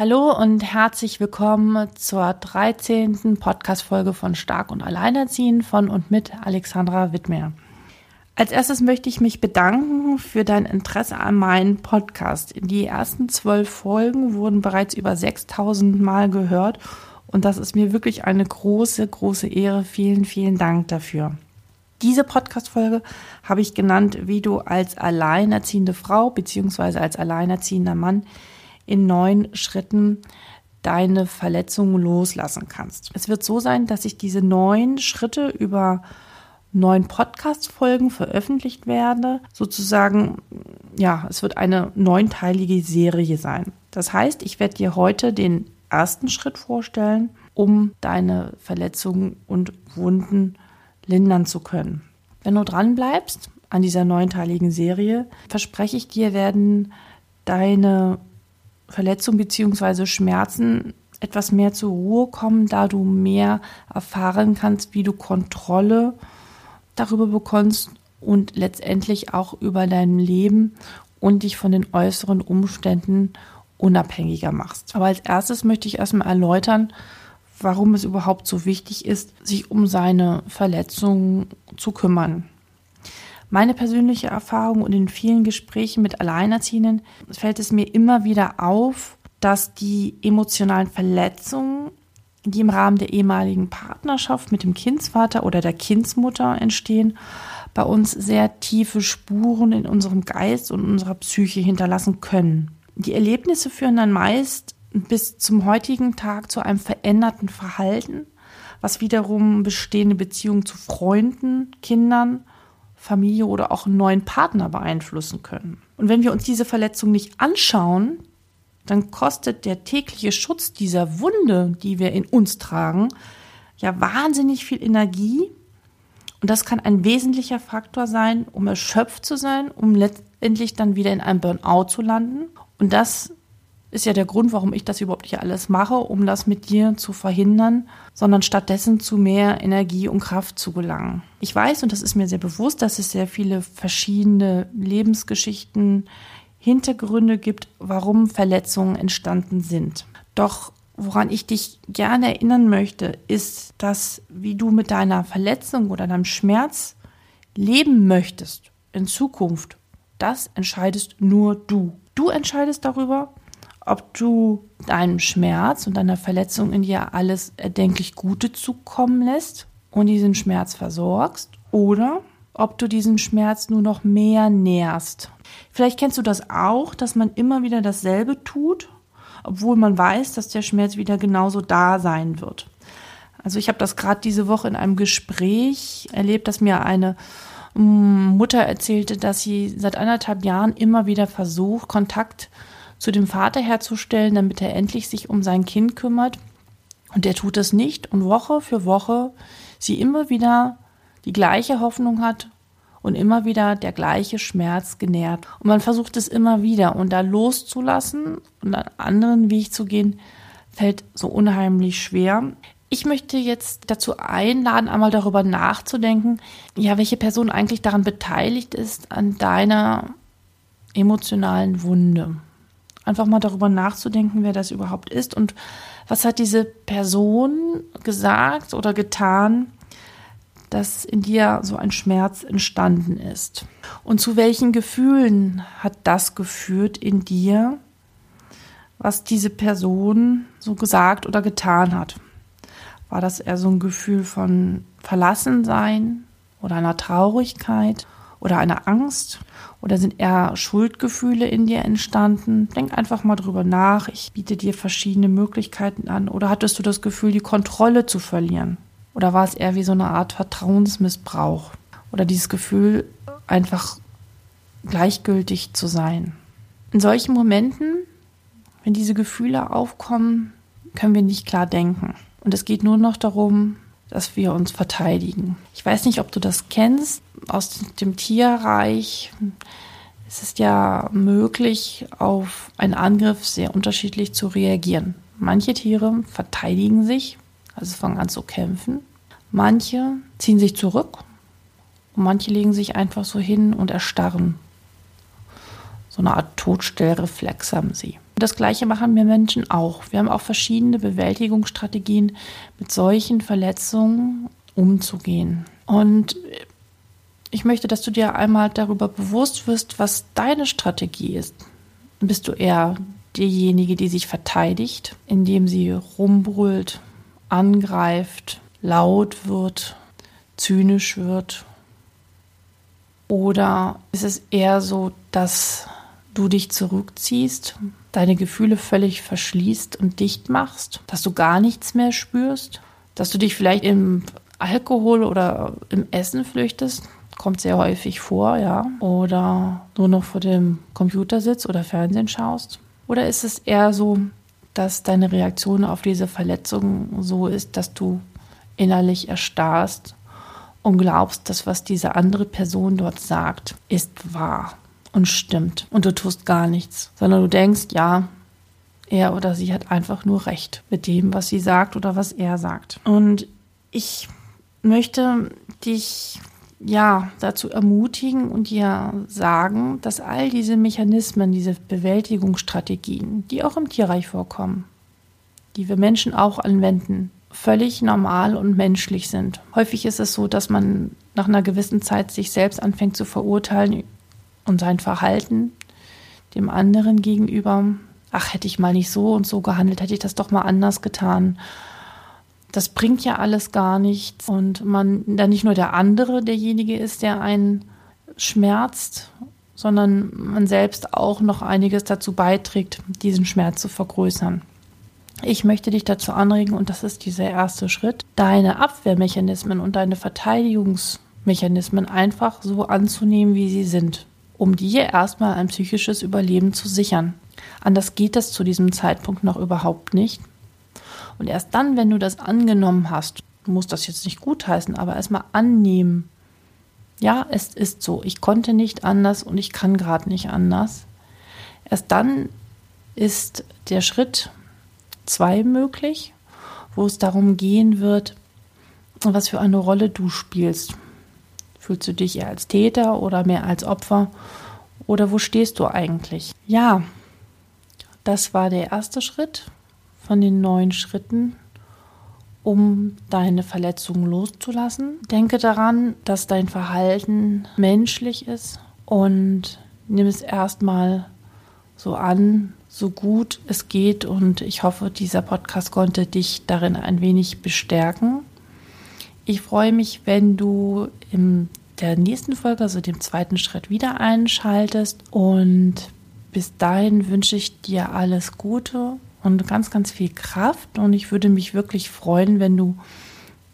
Hallo und herzlich willkommen zur 13. Podcast-Folge von Stark und Alleinerziehen von und mit Alexandra Wittmer. Als erstes möchte ich mich bedanken für dein Interesse an meinem Podcast. Die ersten zwölf Folgen wurden bereits über 6000 Mal gehört und das ist mir wirklich eine große, große Ehre. Vielen, vielen Dank dafür. Diese Podcast-Folge habe ich genannt, wie du als alleinerziehende Frau bzw. als alleinerziehender Mann in neun Schritten deine Verletzungen loslassen kannst. Es wird so sein, dass ich diese neun Schritte über neun Podcast-Folgen veröffentlicht werde. Sozusagen, ja, es wird eine neunteilige Serie sein. Das heißt, ich werde dir heute den ersten Schritt vorstellen, um deine Verletzungen und Wunden lindern zu können. Wenn du dran bleibst an dieser neunteiligen Serie, verspreche ich dir, werden deine Verletzung bzw. Schmerzen etwas mehr zur Ruhe kommen, da du mehr erfahren kannst, wie du Kontrolle darüber bekommst und letztendlich auch über dein Leben und dich von den äußeren Umständen unabhängiger machst. Aber als erstes möchte ich erstmal erläutern, warum es überhaupt so wichtig ist, sich um seine Verletzungen zu kümmern. Meine persönliche Erfahrung und in vielen Gesprächen mit Alleinerziehenden fällt es mir immer wieder auf, dass die emotionalen Verletzungen, die im Rahmen der ehemaligen Partnerschaft mit dem Kindsvater oder der Kindsmutter entstehen, bei uns sehr tiefe Spuren in unserem Geist und unserer Psyche hinterlassen können. Die Erlebnisse führen dann meist bis zum heutigen Tag zu einem veränderten Verhalten, was wiederum bestehende Beziehungen zu Freunden, Kindern Familie oder auch einen neuen Partner beeinflussen können. Und wenn wir uns diese Verletzung nicht anschauen, dann kostet der tägliche Schutz dieser Wunde, die wir in uns tragen, ja wahnsinnig viel Energie. Und das kann ein wesentlicher Faktor sein, um erschöpft zu sein, um letztendlich dann wieder in einem Burnout zu landen. Und das ist ja der Grund, warum ich das überhaupt nicht alles mache, um das mit dir zu verhindern, sondern stattdessen zu mehr Energie und Kraft zu gelangen. Ich weiß, und das ist mir sehr bewusst, dass es sehr viele verschiedene Lebensgeschichten, Hintergründe gibt, warum Verletzungen entstanden sind. Doch woran ich dich gerne erinnern möchte, ist, dass wie du mit deiner Verletzung oder deinem Schmerz leben möchtest in Zukunft, das entscheidest nur du. Du entscheidest darüber, ob du deinem Schmerz und deiner Verletzung in dir alles erdenklich Gute zukommen lässt und diesen Schmerz versorgst oder ob du diesen Schmerz nur noch mehr nährst. Vielleicht kennst du das auch, dass man immer wieder dasselbe tut, obwohl man weiß, dass der Schmerz wieder genauso da sein wird. Also ich habe das gerade diese Woche in einem Gespräch erlebt, dass mir eine mm, Mutter erzählte, dass sie seit anderthalb Jahren immer wieder versucht, Kontakt zu dem Vater herzustellen, damit er endlich sich um sein Kind kümmert. Und der tut es nicht und Woche für Woche sie immer wieder die gleiche Hoffnung hat und immer wieder der gleiche Schmerz genährt. Und man versucht es immer wieder und da loszulassen und einen anderen Weg zu gehen, fällt so unheimlich schwer. Ich möchte jetzt dazu einladen, einmal darüber nachzudenken, ja, welche Person eigentlich daran beteiligt ist an deiner emotionalen Wunde einfach mal darüber nachzudenken, wer das überhaupt ist und was hat diese Person gesagt oder getan, dass in dir so ein Schmerz entstanden ist. Und zu welchen Gefühlen hat das geführt in dir, was diese Person so gesagt oder getan hat? War das eher so ein Gefühl von Verlassensein oder einer Traurigkeit oder einer Angst oder sind eher Schuldgefühle in dir entstanden? Denk einfach mal drüber nach. Ich biete dir verschiedene Möglichkeiten an. Oder hattest du das Gefühl, die Kontrolle zu verlieren? Oder war es eher wie so eine Art Vertrauensmissbrauch? Oder dieses Gefühl, einfach gleichgültig zu sein? In solchen Momenten, wenn diese Gefühle aufkommen, können wir nicht klar denken. Und es geht nur noch darum, dass wir uns verteidigen. Ich weiß nicht, ob du das kennst aus dem Tierreich. Es ist ja möglich, auf einen Angriff sehr unterschiedlich zu reagieren. Manche Tiere verteidigen sich, also fangen an zu kämpfen. Manche ziehen sich zurück und manche legen sich einfach so hin und erstarren. So eine Art Todstellreflex haben sie. Das gleiche machen wir Menschen auch. Wir haben auch verschiedene Bewältigungsstrategien, mit solchen Verletzungen umzugehen. Und ich möchte, dass du dir einmal darüber bewusst wirst, was deine Strategie ist. Bist du eher diejenige, die sich verteidigt, indem sie rumbrüllt, angreift, laut wird, zynisch wird? Oder ist es eher so, dass du dich zurückziehst, deine Gefühle völlig verschließt und dicht machst, dass du gar nichts mehr spürst, dass du dich vielleicht im Alkohol oder im Essen flüchtest, kommt sehr häufig vor, ja, oder nur noch vor dem Computer sitzt oder Fernsehen schaust. Oder ist es eher so, dass deine Reaktion auf diese Verletzung so ist, dass du innerlich erstarrst und glaubst, dass was diese andere Person dort sagt, ist wahr und stimmt und du tust gar nichts, sondern du denkst, ja, er oder sie hat einfach nur recht mit dem, was sie sagt oder was er sagt. Und ich möchte dich ja dazu ermutigen und dir sagen, dass all diese Mechanismen, diese Bewältigungsstrategien, die auch im Tierreich vorkommen, die wir Menschen auch anwenden, völlig normal und menschlich sind. Häufig ist es so, dass man nach einer gewissen Zeit sich selbst anfängt zu verurteilen und sein Verhalten dem anderen gegenüber. Ach, hätte ich mal nicht so und so gehandelt, hätte ich das doch mal anders getan. Das bringt ja alles gar nichts. Und man dann nicht nur der andere derjenige ist, der einen schmerzt, sondern man selbst auch noch einiges dazu beiträgt, diesen Schmerz zu vergrößern. Ich möchte dich dazu anregen, und das ist dieser erste Schritt, deine Abwehrmechanismen und deine Verteidigungsmechanismen einfach so anzunehmen, wie sie sind um dir erstmal ein psychisches Überleben zu sichern. Anders geht das zu diesem Zeitpunkt noch überhaupt nicht. Und erst dann, wenn du das angenommen hast, du musst das jetzt nicht gutheißen, aber erstmal annehmen. Ja, es ist so. Ich konnte nicht anders und ich kann gerade nicht anders. Erst dann ist der Schritt zwei möglich, wo es darum gehen wird, was für eine Rolle du spielst. Fühlst du dich eher als Täter oder mehr als Opfer? Oder wo stehst du eigentlich? Ja, das war der erste Schritt von den neun Schritten, um deine Verletzungen loszulassen. Denke daran, dass dein Verhalten menschlich ist und nimm es erstmal so an, so gut es geht. Und ich hoffe, dieser Podcast konnte dich darin ein wenig bestärken. Ich freue mich, wenn du im der nächsten Folge, also dem zweiten Schritt, wieder einschaltest. Und bis dahin wünsche ich dir alles Gute und ganz, ganz viel Kraft. Und ich würde mich wirklich freuen, wenn du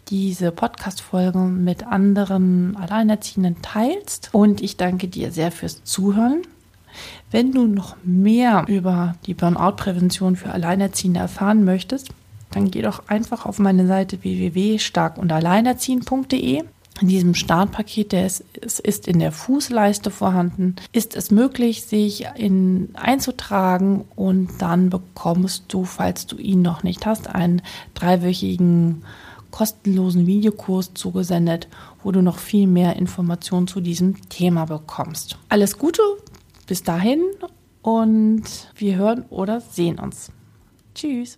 diese Podcast-Folge mit anderen Alleinerziehenden teilst. Und ich danke dir sehr fürs Zuhören. Wenn du noch mehr über die Burnout-Prävention für Alleinerziehende erfahren möchtest, dann geh doch einfach auf meine Seite www.starkundalleinerziehen.de. In diesem Startpaket, der ist, ist in der Fußleiste vorhanden, ist es möglich, sich in, einzutragen und dann bekommst du, falls du ihn noch nicht hast, einen dreiwöchigen kostenlosen Videokurs zugesendet, wo du noch viel mehr Informationen zu diesem Thema bekommst. Alles Gute, bis dahin und wir hören oder sehen uns. Tschüss.